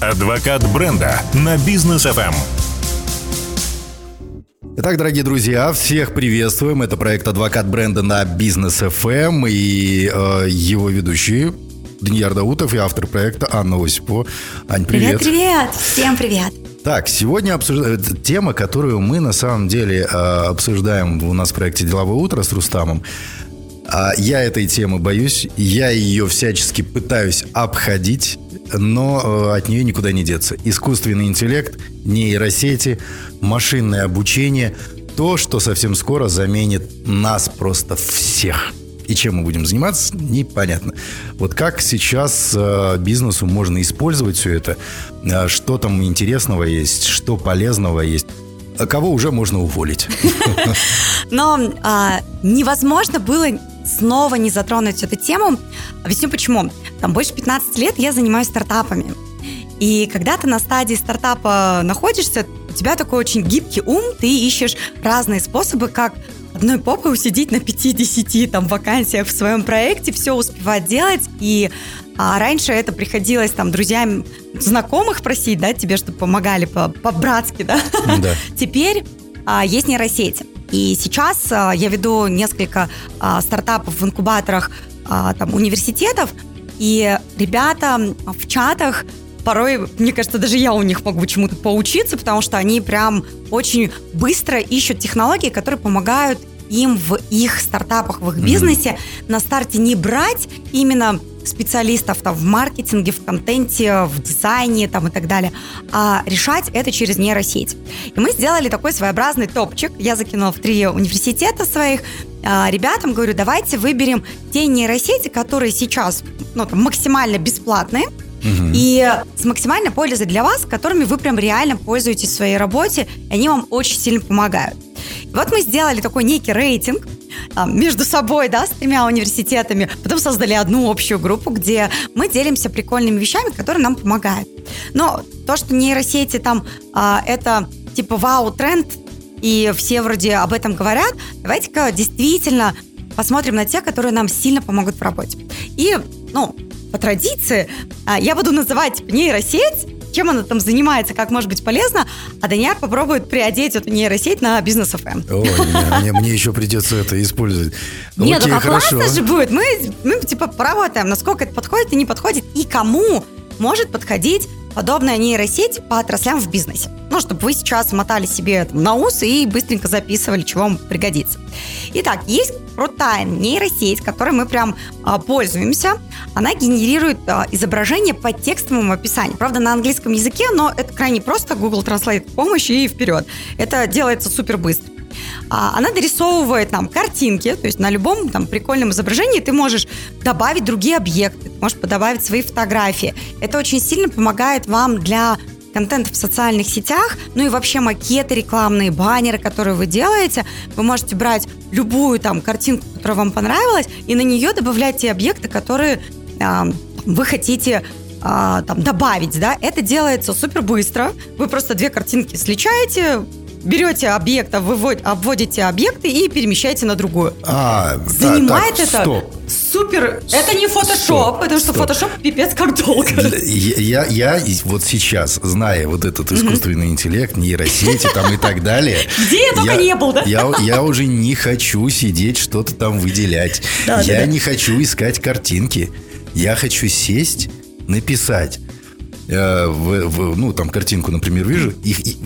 Адвокат бренда на бизнес FM. Итак, дорогие друзья, всех приветствуем. Это проект «Адвокат бренда» на Бизнес FM и э, его ведущие Даниил Даутов и автор проекта Анна Осипова. Ань, привет. Привет, привет. Всем привет. Так, сегодня обсуждаем тема, которую мы на самом деле э, обсуждаем у нас в проекте «Деловое утро» с Рустамом. А я этой темы боюсь, я ее всячески пытаюсь обходить, но э, от нее никуда не деться. Искусственный интеллект, нейросети, машинное обучение – то, что совсем скоро заменит нас просто всех. И чем мы будем заниматься, непонятно. Вот как сейчас э, бизнесу можно использовать все это, э, что там интересного есть, что полезного есть, кого уже можно уволить. Но а, невозможно было снова не затронуть эту тему. Объясню почему. Там больше 15 лет я занимаюсь стартапами. И когда ты на стадии стартапа находишься, у тебя такой очень гибкий ум, ты ищешь разные способы, как одной попой усидеть на 50 там, вакансиях в своем проекте, все успевать делать. И а, раньше это приходилось там друзьям, знакомых просить, да, тебе, чтобы помогали по- по-братски, да. да. Теперь а, есть нейросети. И сейчас а, я веду несколько а, стартапов в инкубаторах а, там, университетов, и ребята в чатах порой, мне кажется, даже я у них могу чему-то поучиться, потому что они прям очень быстро ищут технологии, которые помогают им в их стартапах, в их бизнесе mm-hmm. на старте не брать именно специалистов там, в маркетинге, в контенте, в дизайне там, и так далее, а решать это через нейросеть. И мы сделали такой своеобразный топчик. Я закинула в три университета своих а, ребятам, говорю, давайте выберем те нейросети, которые сейчас ну, там, максимально бесплатные, угу. и с максимальной пользой для вас, которыми вы прям реально пользуетесь в своей работе, и они вам очень сильно помогают. Вот мы сделали такой некий рейтинг, между собой, да, с тремя университетами. Потом создали одну общую группу, где мы делимся прикольными вещами, которые нам помогают. Но то, что нейросети там, а, это типа вау-тренд, и все вроде об этом говорят, давайте-ка действительно посмотрим на те, которые нам сильно помогут в работе. И, ну, по традиции, а, я буду называть нейросеть чем она там занимается, как может быть полезно, а Даниар попробует приодеть эту нейросеть на бизнес ФМ. Ой, мне, мне еще придется это использовать. Нет, ну классно же будет. Мы, мы типа поработаем, насколько это подходит и не подходит, и кому может подходить подобная нейросеть по отраслям в бизнесе. Ну, чтобы вы сейчас мотали себе на ус и быстренько записывали, чего вам пригодится. Итак, есть крутая нейросеть, которой мы прям а, пользуемся. Она генерирует а, изображение по текстовому описанию. Правда, на английском языке, но это крайне просто. Google Translate помощь и вперед. Это делается супер быстро. А, она дорисовывает нам картинки, то есть на любом там прикольном изображении ты можешь добавить другие объекты, можешь добавить свои фотографии. Это очень сильно помогает вам для контента в социальных сетях, ну и вообще макеты рекламные, баннеры, которые вы делаете. Вы можете брать любую там картинку, которая вам понравилась, и на нее добавлять те объекты, которые э, вы хотите э, там добавить, да. Это делается супер быстро. Вы просто две картинки сличаете, берете объект, обводите объекты и перемещаете на другую. А, Занимает так, так, это стоп. супер. Это не фотошоп, потому что фотошоп пипец как долго. Я, я вот сейчас, зная вот этот искусственный интеллект, нейросети там и так далее. Где я только не был, да? Я, я уже не хочу сидеть, что-то там выделять. Да, я да, не да. хочу искать картинки. Я хочу сесть, написать. Э, в, в, ну, там картинку, например, вижу, и, и,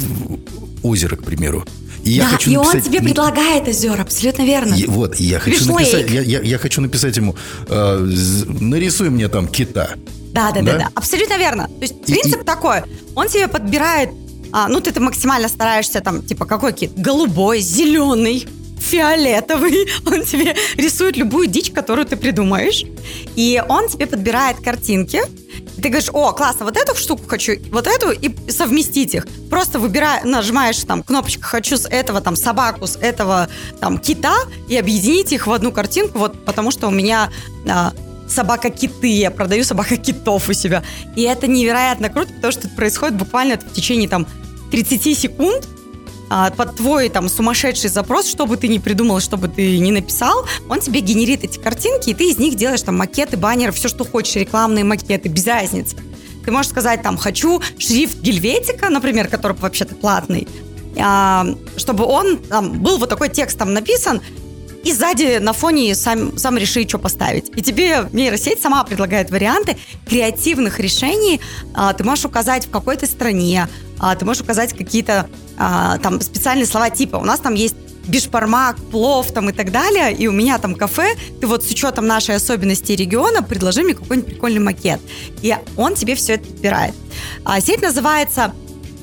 озеро, к примеру. И я да, хочу и написать... он тебе предлагает озера, абсолютно верно. И, вот, я хочу написать, я, я, я хочу написать ему, э, нарисуй мне там кита. Да, да, да, да, да, абсолютно верно. То есть принцип и, такой, он тебе подбирает, а, ну ты, ты максимально стараешься там, типа какой кит, голубой, зеленый, фиолетовый. Он тебе рисует любую дичь, которую ты придумаешь. И он тебе подбирает картинки, ты говоришь, о, классно, вот эту штуку хочу, вот эту, и совместить их. Просто выбирай, нажимаешь там кнопочку «хочу с этого там собаку, с этого там кита» и объединить их в одну картинку, вот потому что у меня а, собака-киты, я продаю собака-китов у себя. И это невероятно круто, потому что это происходит буквально в течение там 30 секунд, а, под твой там сумасшедший запрос, что бы ты ни придумал, что бы ты ни написал, он тебе генерит эти картинки, и ты из них делаешь там макеты, баннеры, все, что хочешь, рекламные макеты, без разницы. ты можешь сказать там, хочу шрифт Гельветика, например, который вообще-то платный, а, чтобы он там был вот такой текст там написан, и сзади на фоне сам, сам реши, что поставить. И тебе нейросеть сама предлагает варианты креативных решений. А, ты можешь указать в какой-то стране, а, ты можешь указать какие-то а, там специальные слова типа. У нас там есть бишпармак, плов там и так далее, и у меня там кафе, ты вот с учетом нашей особенности региона предложи мне какой-нибудь прикольный макет. И он тебе все это подбирает. А, сеть называется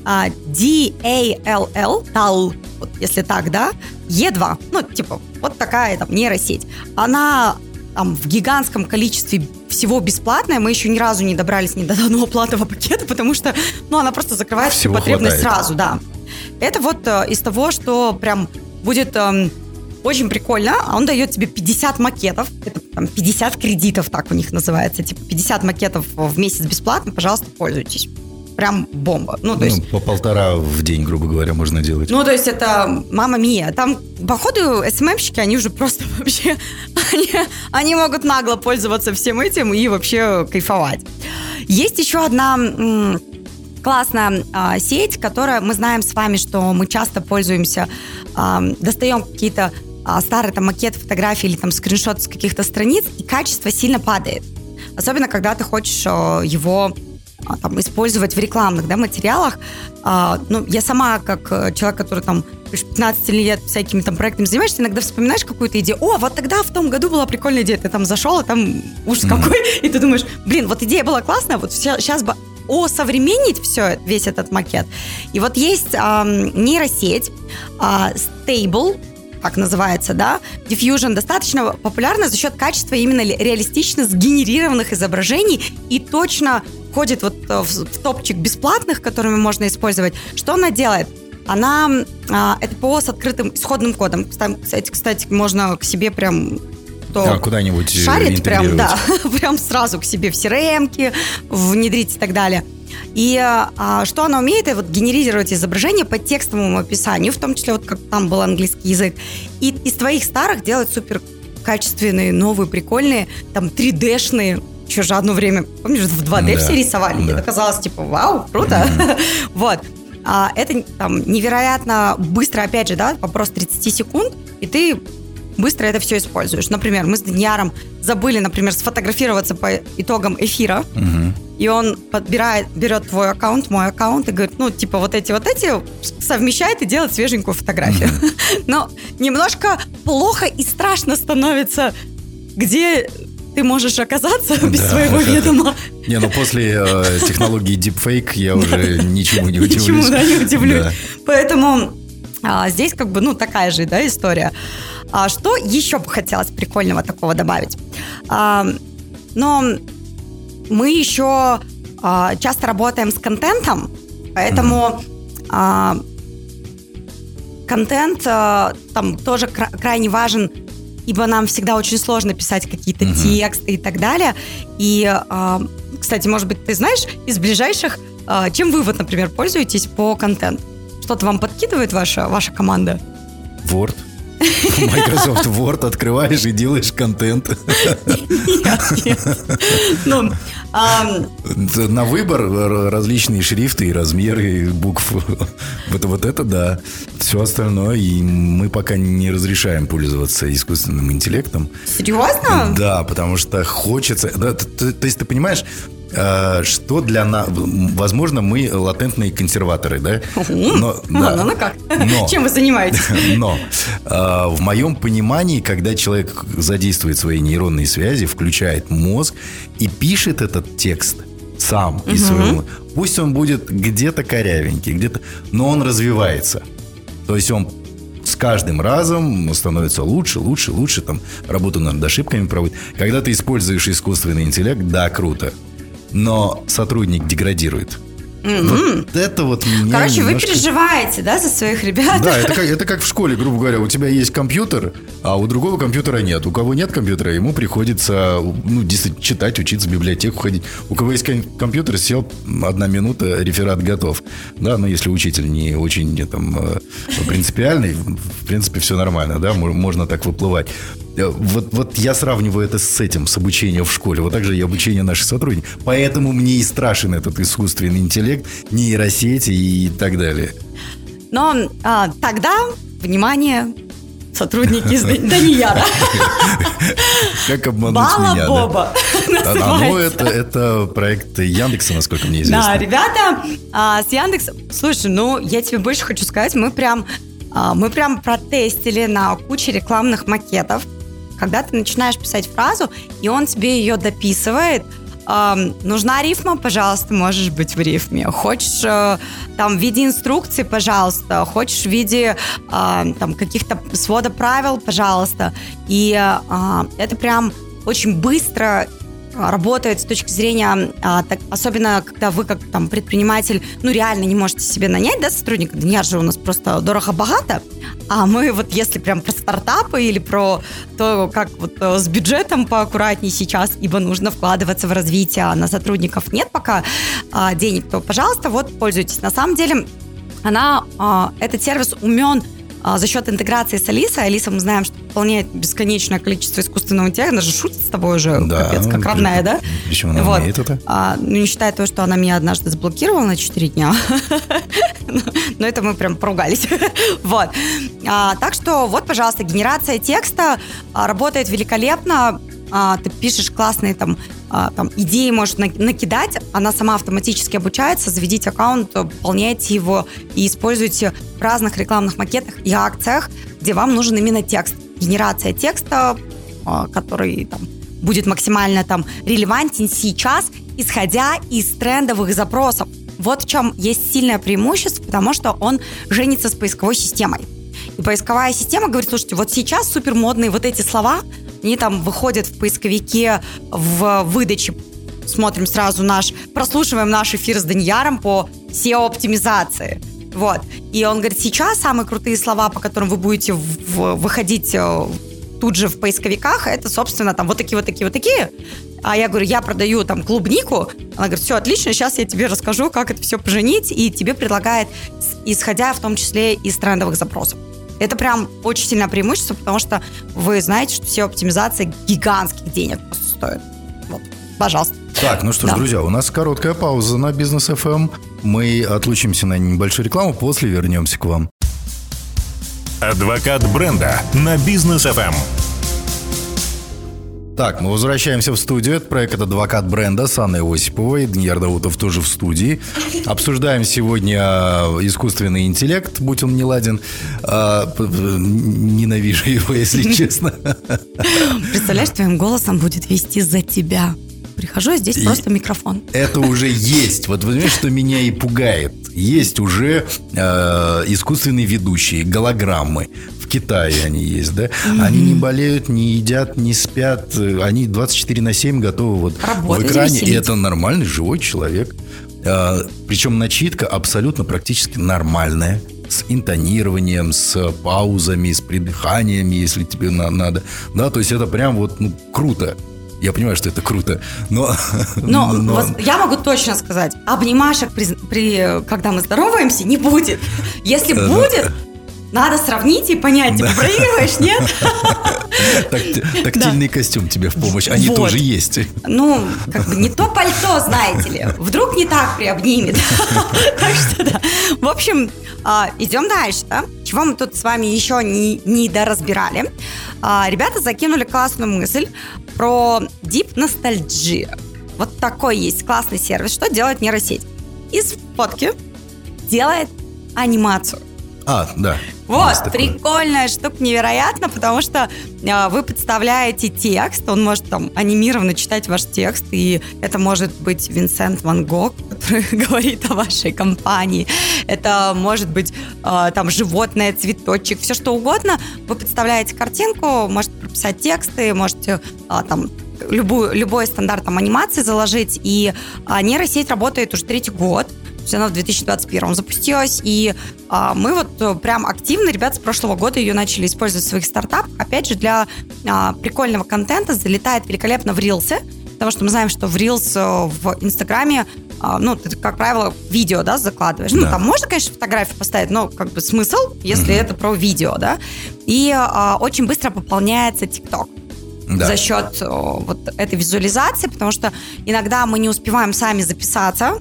а, DALL, TAL, вот если так, да, E2, ну, типа, вот такая там нейросеть. Она там в гигантском количестве всего бесплатная. Мы еще ни разу не добрались ни до одного платного пакета, потому что, ну, она просто закрывает всю потребность хватает. сразу, да. Это вот э, из того, что прям будет э, очень прикольно. Он дает тебе 50 макетов. Это там 50 кредитов, так у них называется. Типа 50 макетов в месяц бесплатно. Пожалуйста, пользуйтесь прям бомба. Ну, то ну, есть... по полтора в день, грубо говоря, можно делать. Ну, то есть это мама мия. Там, походу, СММщики, они уже просто вообще... Они, они могут нагло пользоваться всем этим и вообще кайфовать. Есть еще одна классная э, сеть, которая мы знаем с вами, что мы часто пользуемся, э, достаем какие-то э, старые там макеты фотографии или там скриншот с каких-то страниц, и качество сильно падает. Особенно, когда ты хочешь э, его там, использовать в рекламных да, материалах. А, ну, я сама, как э, человек, который там 15 лет всякими там проектами занимаешься, иногда вспоминаешь какую-то идею. О, вот тогда в том году была прикольная идея. Ты там зашел, а там ужас mm-hmm. какой. И ты думаешь, блин, вот идея была классная, вот сейчас бы о современнить все, весь этот макет. И вот есть э, нейросеть э, Stable, как называется, да, Diffusion достаточно популярна за счет качества именно реалистично сгенерированных изображений и точно входит вот э, в, топчик бесплатных, которыми можно использовать. Что она делает? Она а, это ПО с открытым исходным кодом. Кстати, кстати, можно к себе прям да, куда-нибудь шарить прям, да, прям сразу к себе в crm внедрить и так далее. И а, что она умеет, это вот генерировать изображение по текстовому описанию, в том числе вот как там был английский язык, и из твоих старых делать супер качественные, новые, прикольные, там 3D-шные еще же одно время, помнишь, в 2D да, все рисовали, да. и это казалось, типа, вау, круто. Mm-hmm. вот. А, это там невероятно быстро, опять же, да, вопрос 30 секунд, и ты быстро это все используешь. Например, мы с Данияром забыли, например, сфотографироваться по итогам эфира, угу. и он подбирает, берет твой аккаунт, мой аккаунт, и говорит, ну, типа, вот эти, вот эти совмещает и делает свеженькую фотографию. Угу. Но немножко плохо и страшно становится, где ты можешь оказаться без да, своего ведома. Не, ну после э, технологии deepfake я уже ничему не удивлюсь. Ничему, да, не удивлюсь. Поэтому а, здесь как бы, ну, такая же, да, история. А, что еще бы хотелось прикольного такого добавить? А, но мы еще а, часто работаем с контентом, поэтому mm-hmm. а, контент а, там тоже кра- крайне важен ибо нам всегда очень сложно писать какие-то угу. тексты и так далее. И, э, кстати, может быть, ты знаешь из ближайших, э, чем вы вот, например, пользуетесь по контенту? Что-то вам подкидывает ваша, ваша команда? Word. Microsoft Word открываешь и делаешь контент. Ну, На выбор различные шрифты и размеры букв. Вот, вот это да. Все остальное, и мы пока не разрешаем пользоваться искусственным интеллектом. Серьезно? Да, потому что хочется... То, есть ты понимаешь, Э, что для нас... Возможно, мы латентные консерваторы, да? Но, ну, да. ну, ну как? Но, Чем вы занимаетесь? Но э, в моем понимании, когда человек задействует свои нейронные связи, включает мозг и пишет этот текст сам из своего... Пусть он будет где-то корявенький, где-то... Но он развивается. То есть он с каждым разом становится лучше, лучше, лучше, там, работу над ошибками проводит. Когда ты используешь искусственный интеллект, да, круто но сотрудник деградирует. Mm-hmm. Вот это вот меня Короче, немножко... вы переживаете, да, за своих ребят? Да, это как, это как в школе, грубо говоря, у тебя есть компьютер, а у другого компьютера нет. У кого нет компьютера, ему приходится ну, читать, учиться в библиотеку ходить. У кого есть компьютер, сел, одна минута, реферат готов. Да, но если учитель не очень там, э, принципиальный, в принципе, все нормально, да, можно так выплывать. Вот, вот я сравниваю это с этим, с обучением в школе. Вот так же и обучение наших сотрудников. Поэтому мне и страшен этот искусственный интеллект, нейросети и так далее. Но а, тогда, внимание, сотрудники из Данияра. Как обмануть Бала меня, Боба да? Ну, это, это проект Яндекса, насколько мне известно. Да, ребята а, с Яндекс... Слушай, ну, я тебе больше хочу сказать, мы прям, а, мы прям протестили на куче рекламных макетов, когда ты начинаешь писать фразу, и он тебе ее дописывает, э, нужна рифма, пожалуйста, можешь быть в рифме. Хочешь э, там в виде инструкции, пожалуйста. Хочешь в виде э, там каких-то свода правил, пожалуйста. И э, это прям очень быстро работает с точки зрения, а, так, особенно когда вы как там предприниматель, ну реально не можете себе нанять, да, сотрудника, дня же у нас просто дорого-богато, а мы вот если прям про стартапы или про то, как вот э, с бюджетом поаккуратнее сейчас, ибо нужно вкладываться в развитие, а на сотрудников нет пока а, денег, то, пожалуйста, вот пользуйтесь. На самом деле, она, а, этот сервис умен за счет интеграции с Алисой. Алиса, мы знаем, что выполняет бесконечное количество искусственного интеллекта, она же шутит с тобой уже, да, капец, как родная, да? Причем она вот. умеет это. А, ну, не считая того, что она меня однажды заблокировала на 4 дня. Но это мы прям поругались. вот. А, так что вот, пожалуйста, генерация текста а, работает великолепно а, ты пишешь классные там, а, там идеи, можешь накидать, она сама автоматически обучается, заведите аккаунт, пополняйте его и используйте в разных рекламных макетах и акциях, где вам нужен именно текст. Генерация текста, а, который там, будет максимально там релевантен сейчас, исходя из трендовых запросов. Вот в чем есть сильное преимущество, потому что он женится с поисковой системой. И поисковая система говорит, слушайте, вот сейчас супер модные вот эти слова, они там выходят в поисковике в выдаче. Смотрим сразу наш, прослушиваем наш эфир с Даньяром по SEO-оптимизации. Вот. И он говорит, сейчас самые крутые слова, по которым вы будете в, выходить э, тут же в поисковиках, это, собственно, там вот такие, вот такие, вот такие. А я говорю, я продаю там клубнику. Она говорит, все отлично, сейчас я тебе расскажу, как это все поженить, и тебе предлагает, исходя в том числе из трендовых запросов. Это прям очень сильное преимущество, потому что вы знаете, что все оптимизации гигантских денег просто стоят. Вот, пожалуйста. Так, ну что ж, да. друзья, у нас короткая пауза на бизнес FM. Мы отлучимся на небольшую рекламу, после вернемся к вам. Адвокат бренда на бизнес FM. Так, мы возвращаемся в студию. Это проект «Адвокат бренда» с Анной Осиповой. Даниил Даутов тоже в студии. Обсуждаем сегодня а, искусственный интеллект, будь он не ладен. А, ненавижу его, если честно. Представляешь, твоим голосом будет вести за тебя. Прихожу, а здесь и просто микрофон. Это уже есть. Вот понимаешь, что меня и пугает. Есть уже э, искусственные ведущие, голограммы. Китае они есть, да? Mm-hmm. Они не болеют, не едят, не спят. Они 24 на 7 готовы вот Работать в экране. И это нормальный живой человек. А, причем начитка абсолютно практически нормальная с интонированием, с паузами, с придыханиями, если тебе на- надо. Да, то есть это прям вот ну, круто. Я понимаю, что это круто, но... Но, но... Вот я могу точно сказать, обнимашек, при, при, когда мы здороваемся, не будет. Если будет, надо сравнить и понять, типа, проигрываешь, нет? Тактильный костюм тебе в помощь, они тоже есть. Ну, как бы не то пальто, знаете ли. Вдруг не так приобнимет. Так что да. В общем, а, идем дальше, да? Чего мы тут с вами еще не, не доразбирали. А, ребята закинули классную мысль про Deep Nostalgia. Вот такой есть классный сервис. Что делает нейросеть? Из фотки делает анимацию. А, да. Вот, прикольная штука, невероятно, потому что э, вы подставляете текст, он может там анимированно читать ваш текст, и это может быть Винсент Ван Гог, который говорит о вашей компании, это может быть э, там животное, цветочек, все что угодно. Вы подставляете картинку, можете прописать тексты, можете э, там любую, любой стандарт там, анимации заложить, и э, нейросеть работает уже третий год, есть она в 2021 запустилась, и а, мы вот э, прям активно, ребята, с прошлого года ее начали использовать в своих стартапах, опять же, для а, прикольного контента, залетает великолепно в рилсы, потому что мы знаем, что в Reels э, в Инстаграме а, ну, ты, как правило, видео, да, закладываешь. Ну, Да. там можно, конечно, фотографию поставить, но как бы смысл, если это про видео, да. И а, очень быстро пополняется ТикТок Да. за счет о, вот этой визуализации, потому что иногда мы не успеваем сами записаться,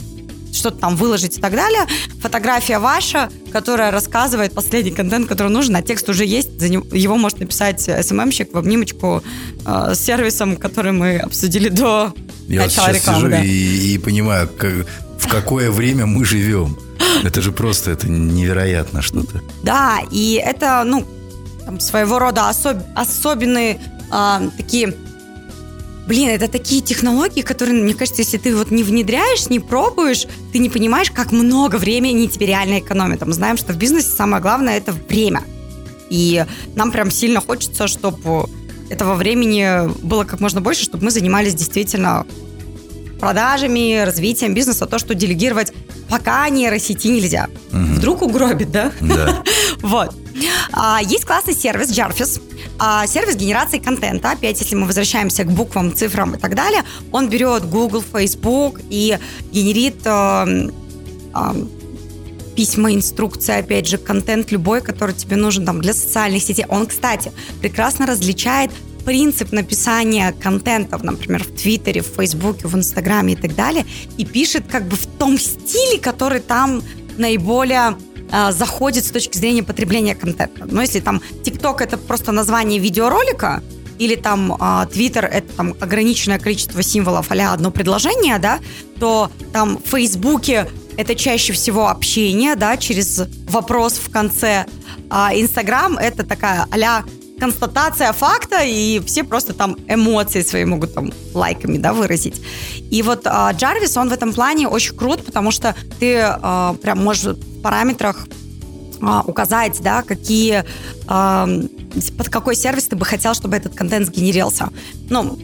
что-то там выложить и так далее. Фотография ваша, которая рассказывает последний контент, который нужен, а текст уже есть, за него, его может написать СММщик в обнимочку э, с сервисом, который мы обсудили до Я вот начала сейчас рекламы. сижу да. и, и понимаю, как- в какое время мы живем. Это же просто, это невероятно что-то. Да, и это, ну, там, своего рода особ- особенные а, такие... Блин, это такие технологии, которые, мне кажется, если ты вот не внедряешь, не пробуешь, ты не понимаешь, как много времени тебе реально экономит. А Мы знаем, что в бизнесе самое главное – это время. И нам прям сильно хочется, чтобы этого времени было как можно больше, чтобы мы занимались действительно продажами, развитием бизнеса, то, что делегировать пока нейросети нельзя. Вдруг угробит, да? Да. Вот. А, есть классный сервис Jarvis. А, сервис генерации контента. Опять, если мы возвращаемся к буквам, цифрам и так далее, он берет Google, Facebook и генерит эм, эм, письма, инструкции, опять же, контент любой, который тебе нужен там для социальных сетей. Он, кстати, прекрасно различает принцип написания контентов, например, в Твиттере, в Фейсбуке, в Инстаграме и так далее, и пишет как бы в том стиле, который там наиболее э, заходит с точки зрения потребления контента. Но если там ТикТок это просто название видеоролика, или там а, Твиттер это там ограниченное количество символов а одно предложение, да, то там в Фейсбуке это чаще всего общение, да, через вопрос в конце. А Инстаграм это такая а констатация факта, и все просто там эмоции свои могут там лайками, да, выразить. И вот а, Джарвис, он в этом плане очень крут, потому что ты а, прям можешь параметрах а, указать, да, какие, а, под какой сервис ты бы хотел, чтобы этот контент сгенерился. Ну,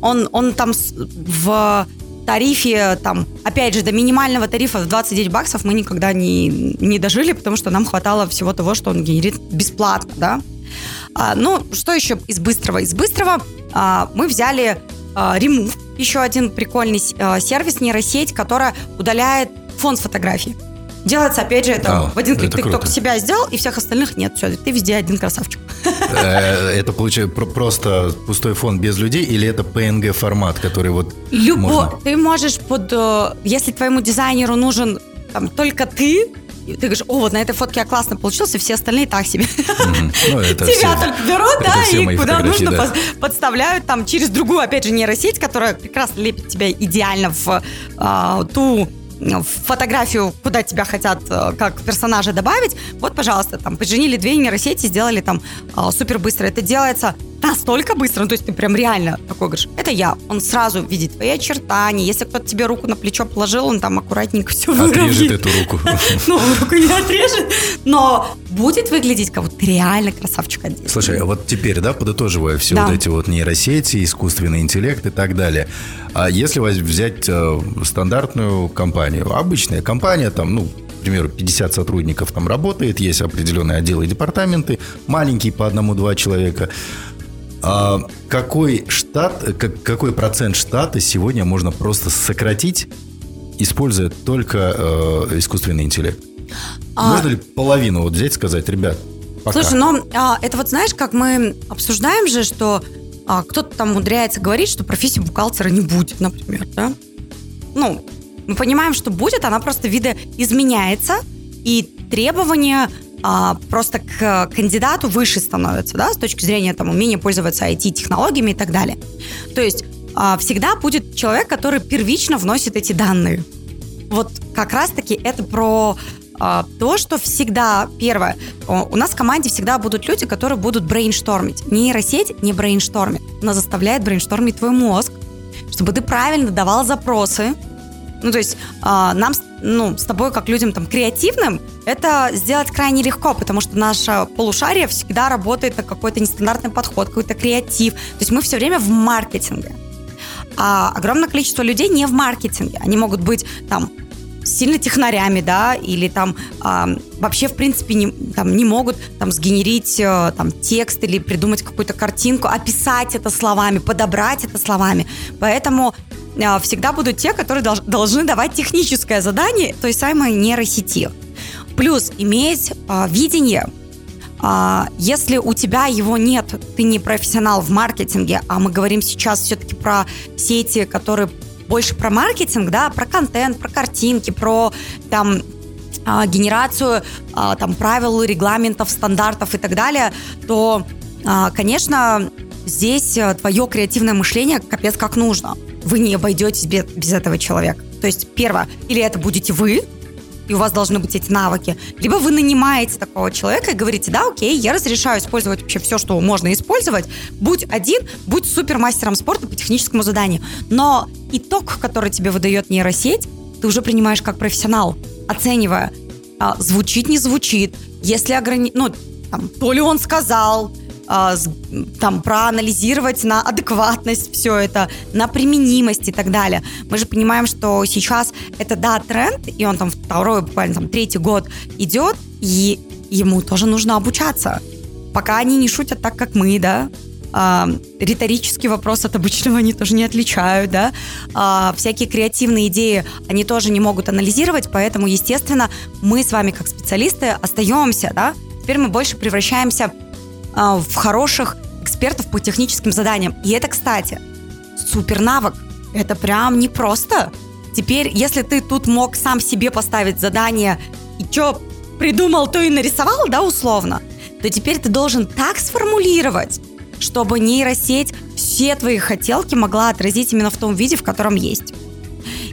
он, он там в тарифе, там, опять же, до минимального тарифа в 29 баксов мы никогда не, не дожили, потому что нам хватало всего того, что он генерит бесплатно, да. А, ну, что еще из быстрого? Из быстрого а, мы взяли а, Remove, еще один прикольный а, сервис, нейросеть, которая удаляет фон с фотографии. Делается, опять же, это А, в один клик. Ты круто. только себя сделал, и всех остальных нет. Все, ты везде один красавчик. Э, Это получается про- просто пустой фон без людей или это PNG формат, который вот Любо, ты можешь под, э, если твоему дизайнеру нужен там только ты, и ты говоришь, о, вот на этой фотке я классно получился, все остальные так себе. Ну, Тебя все- только берут, да, и куда нужно да. подставляют там через другую, опять же, нейросеть, которая прекрасно лепит тебя идеально в а, ту фотографию, куда тебя хотят э, как персонажа добавить, вот, пожалуйста, там, поженили две нейросети, сделали там а, супер быстро. Это делается настолько быстро, ну, то есть ты прям реально такой говоришь, это я. Он сразу видит твои очертания. Если кто-то тебе руку на плечо положил, он там аккуратненько все Отрежет эту руку. Ну, руку не отрежет, но будет выглядеть, как будто реально красавчик один. Слушай, а вот теперь, да, подытоживая все Да. вот эти вот нейросети, искусственный интеллект и так далее. А если взять э, стандартную компанию, обычная компания, там, ну, к примеру, 50 сотрудников там работает, есть определенные отделы и департаменты, маленькие по одному-два человека. А какой штат, как- какой процент штата сегодня можно просто сократить, используя только э, искусственный интеллект? А- Можно ли половину вот взять и сказать, ребят, пока? Слушай, но а, это вот знаешь, как мы обсуждаем же, что а, кто-то там умудряется говорить, что профессии бухгалтера не будет, например, да? Ну, мы понимаем, что будет, она просто видоизменяется, и требования а, просто к кандидату выше становятся, да, с точки зрения там умения пользоваться IT-технологиями и так далее. То есть а, всегда будет человек, который первично вносит эти данные. Вот как раз-таки это про а, то, что всегда, первое, у нас в команде всегда будут люди, которые будут брейнштормить. Нейросеть не брейнштормит, она заставляет брейнштормить твой мозг, чтобы ты правильно давал запросы. Ну, то есть а, нам, ну, с тобой, как людям там креативным, это сделать крайне легко, потому что наше полушарие всегда работает на какой-то нестандартный подход, какой-то креатив. То есть мы все время в маркетинге. А огромное количество людей не в маркетинге. Они могут быть там сильно технарями, да, или там а, вообще, в принципе, не, там, не могут там сгенерить э, там текст или придумать какую-то картинку, описать это словами, подобрать это словами. Поэтому всегда будут те, которые должны давать техническое задание той самой нейросети. Плюс иметь а, видение а, если у тебя его нет, ты не профессионал в маркетинге, а мы говорим сейчас все-таки про сети, которые больше про маркетинг, да, про контент, про картинки, про там а, генерацию а, там правил, регламентов, стандартов и так далее, то, конечно, здесь э, твое креативное мышление капец как нужно. Вы не обойдетесь без, без этого человека. То есть, первое, или это будете вы, и у вас должны быть эти навыки. Либо вы нанимаете такого человека и говорите, да, окей, я разрешаю использовать вообще все, что можно использовать. Будь один, будь супермастером спорта по техническому заданию. Но итог, который тебе выдает нейросеть, ты уже принимаешь как профессионал, оценивая, а, звучит, не звучит, если ограни... ну, там, то ли он сказал, там, проанализировать на адекватность все это, на применимость и так далее. Мы же понимаем, что сейчас это, да, тренд, и он там второй, буквально там третий год идет, и ему тоже нужно обучаться. Пока они не шутят так, как мы, да, а, риторический вопрос от обычного они тоже не отличают, да, а, всякие креативные идеи они тоже не могут анализировать, поэтому, естественно, мы с вами как специалисты остаемся, да, теперь мы больше превращаемся а, в хороших экспертов по техническим заданиям. И это, кстати, супер навык. Это прям непросто. Теперь, если ты тут мог сам себе поставить задание и что придумал, то и нарисовал, да, условно, то теперь ты должен так сформулировать, чтобы нейросеть все твои хотелки могла отразить именно в том виде, в котором есть.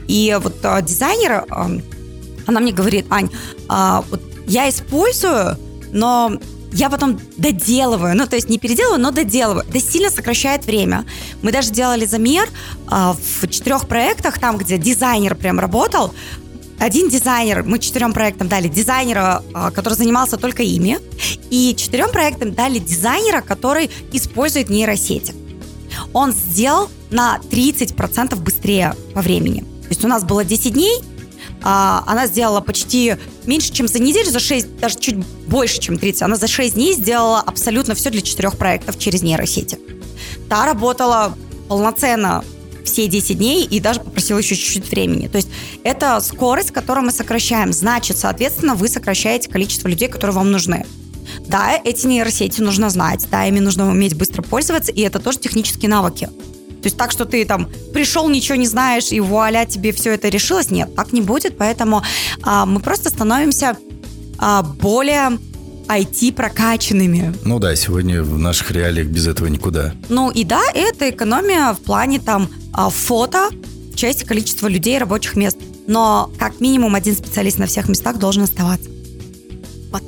И вот а, дизайнер, а, она мне говорит, Ань, а, вот я использую, но я потом доделываю, ну, то есть не переделываю, но доделываю. Это сильно сокращает время. Мы даже делали замер а, в четырех проектах, там, где дизайнер прям работал, один дизайнер, мы четырем проектам дали дизайнера, а, который занимался только ими, и четырем проектам дали дизайнера, который использует нейросети. Он сделал на 30% быстрее по времени. То есть у нас было 10 дней, а, она сделала почти меньше, чем за неделю, за 6, даже чуть больше, чем 30. Она за 6 дней сделала абсолютно все для четырех проектов через нейросети. Та работала полноценно все 10 дней и даже попросила еще чуть-чуть времени. То есть это скорость, которую мы сокращаем. Значит, соответственно, вы сокращаете количество людей, которые вам нужны. Да, эти нейросети нужно знать, да, ими нужно уметь быстро пользоваться, и это тоже технические навыки. То есть так, что ты там пришел, ничего не знаешь, и вуаля, тебе все это решилось. Нет, так не будет, поэтому а, мы просто становимся а, более IT прокачанными. Ну да, сегодня в наших реалиях без этого никуда. Ну и да, это экономия в плане там а, фото, часть количества людей, рабочих мест. Но как минимум один специалист на всех местах должен оставаться.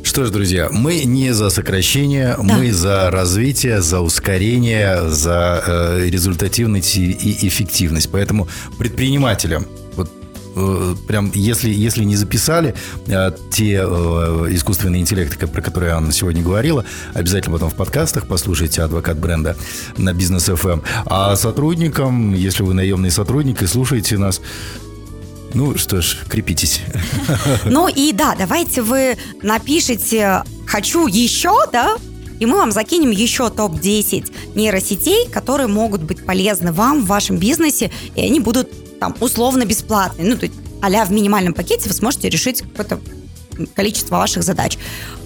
Что ж, друзья, мы не за сокращение, да. мы за развитие, за ускорение, за э, результативность и эффективность. Поэтому предпринимателям вот э, прям если, если не записали э, те э, искусственные интеллекты, про которые Анна сегодня говорила, обязательно потом в подкастах послушайте «Адвокат бренда» на Бизнес FM. Эм. А сотрудникам, если вы наемный сотрудник и слушаете нас, ну что ж, крепитесь. Ну и да, давайте вы напишите «хочу еще», да, и мы вам закинем еще топ-10 нейросетей, которые могут быть полезны вам в вашем бизнесе, и они будут там условно бесплатные. Ну, то есть а в минимальном пакете вы сможете решить какое-то количество ваших задач.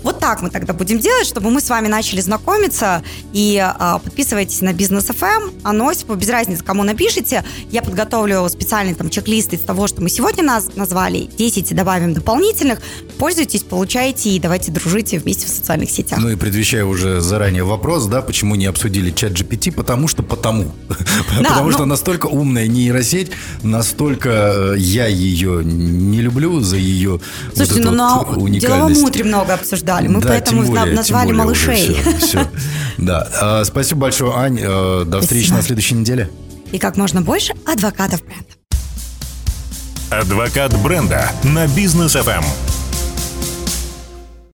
Вот так мы тогда будем делать, чтобы мы с вами начали знакомиться. И а, подписывайтесь на Бизнес FM, Аносипу, без разницы, кому напишите. Я подготовлю специальный там чек-лист из того, что мы сегодня нас назвали. 10 добавим дополнительных. Пользуйтесь, получайте и давайте дружите вместе в социальных сетях. Ну и предвещаю уже заранее вопрос, да, почему не обсудили чат GPT? Потому что потому. Да, потому ну... что настолько умная нейросеть, настолько э, я ее не люблю за ее Слушайте, вот ну на вот деловом утре много обсуждали. Мы да, поэтому более, назвали малышей. Все, все. Да. А, спасибо большое, Ань. Э, до встречи на следующей неделе. И как можно больше адвокатов бренда. Адвокат бренда на бизнес FM.